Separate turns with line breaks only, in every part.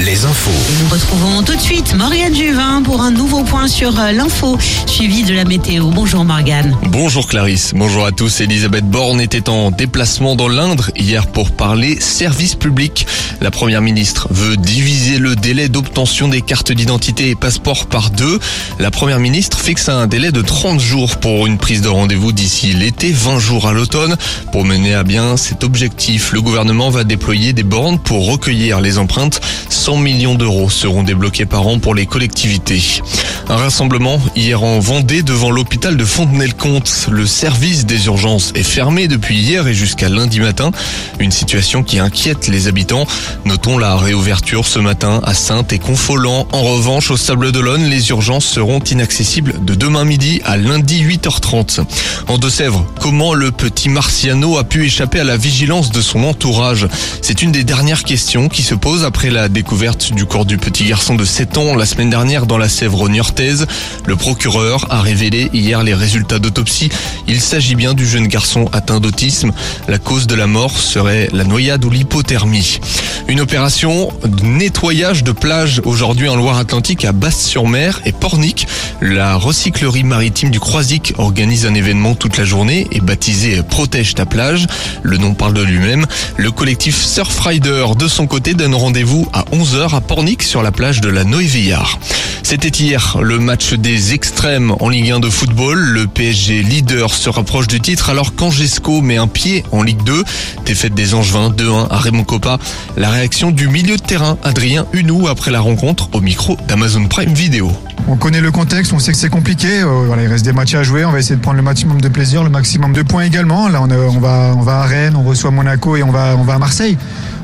Les infos.
Nous retrouvons tout de suite Morgane Juvin pour un nouveau point sur euh, l'info, suivi de la météo. Bonjour Morgane.
Bonjour Clarisse, bonjour à tous. Elisabeth Borne était en déplacement dans l'Indre hier pour parler service public. La première ministre veut diviser le délai d'obtention des cartes d'identité et passeports par deux. La première ministre fixe un délai de 30 jours pour une prise de rendez-vous d'ici l'été, 20 jours à l'automne. Pour mener à bien cet objectif, le gouvernement va déployer des bornes pour recueillir les empreintes. 100 millions d'euros seront débloqués par an pour les collectivités. Un rassemblement hier en Vendée devant l'hôpital de Fontenay-le-Comte. Le service des urgences est fermé depuis hier et jusqu'à lundi matin. Une situation qui inquiète les habitants. Notons la réouverture ce matin à Sainte et Confolant. En revanche, au Sable d'Olonne, les urgences seront inaccessibles de demain midi à lundi 8h30. En Deux-Sèvres, comment le petit Marciano a pu échapper à la vigilance de son entourage? C'est une des dernières questions qui se posent après la découverte du corps du petit garçon de 7 ans la semaine dernière dans la Sèvre niortaise. Le procureur a révélé hier les résultats d'autopsie. Il s'agit bien du jeune garçon atteint d'autisme. La cause de la mort serait la noyade ou l'hypothermie. Une opération de nettoyage de plage aujourd'hui en Loire-Atlantique à Basse-sur-Mer et Pornic. La recyclerie maritime du Croisic organise un événement toute la journée et baptisé Protège ta plage. Le nom parle de lui-même. Le collectif Surfrider de son côté donne rendez-vous à 11h à Pornic sur la plage de la Noé-Villard. C'était hier le match des extrêmes en Ligue 1 de football. Le PSG leader se rapproche du titre alors qu'Angesco met un pied en Ligue 2. Défaite des Angevins 2-1 à Raymond Coppa. La réaction du milieu de terrain Adrien Hunou après la rencontre au micro d'Amazon Prime Video.
On connaît le contexte, on sait que c'est compliqué. euh, il reste des matchs à jouer. On va essayer de prendre le maximum de plaisir, le maximum de points également. Là, on, on va, on va à Rennes, on reçoit Monaco et on va à Marseille.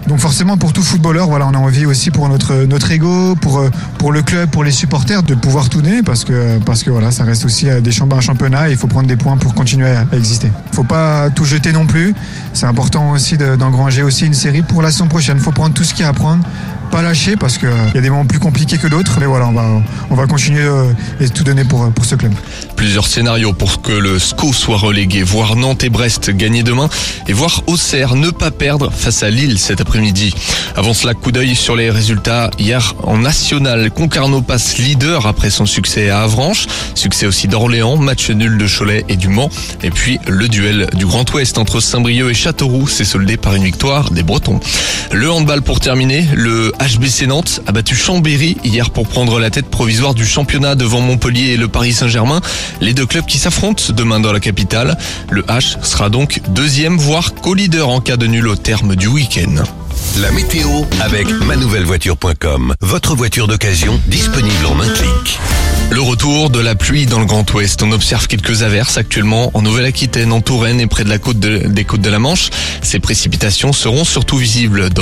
Donc forcément, pour tout footballeur, voilà, on a envie aussi pour notre, notre ego, pour, euh, le club, pour les supporters, de pouvoir tout parce que, voilà, ça reste aussi euh, des champions, un championnat et il faut prendre des points pour continuer à, exister. Il faut pas tout jeter non plus. C'est important aussi de- d'engranger aussi une série pour la saison prochaine. Il faut prendre tout ce qu'il y a à prendre pas lâcher parce qu'il y a des moments plus compliqués que d'autres. Mais voilà, on va, on va continuer euh, et tout donner pour, pour ce club.
Plusieurs scénarios pour que le SCO soit relégué, voir Nantes et Brest gagner demain et voir Auxerre ne pas perdre face à Lille cet après-midi. Avant cela, coup d'œil sur les résultats hier en national. Concarneau passe leader après son succès à Avranches, succès aussi d'Orléans, match nul de Cholet et du Mans. Et puis le duel du Grand Ouest entre Saint-Brieuc et Châteauroux s'est soldé par une victoire des Bretons. Le handball pour terminer, le HBC Nantes a battu Chambéry hier pour prendre la tête provisoire du championnat devant Montpellier et le Paris Saint-Germain. Les deux clubs qui s'affrontent demain dans la capitale. Le H sera donc deuxième voire co-leader en cas de nul au terme du week-end.
La météo avec manouvellevoiture.com. Votre voiture d'occasion disponible en un clic.
Le retour de la pluie dans le Grand Ouest. On observe quelques averses actuellement en Nouvelle-Aquitaine, en Touraine et près de la côte de- des côtes de la Manche. Ces précipitations seront surtout visibles dans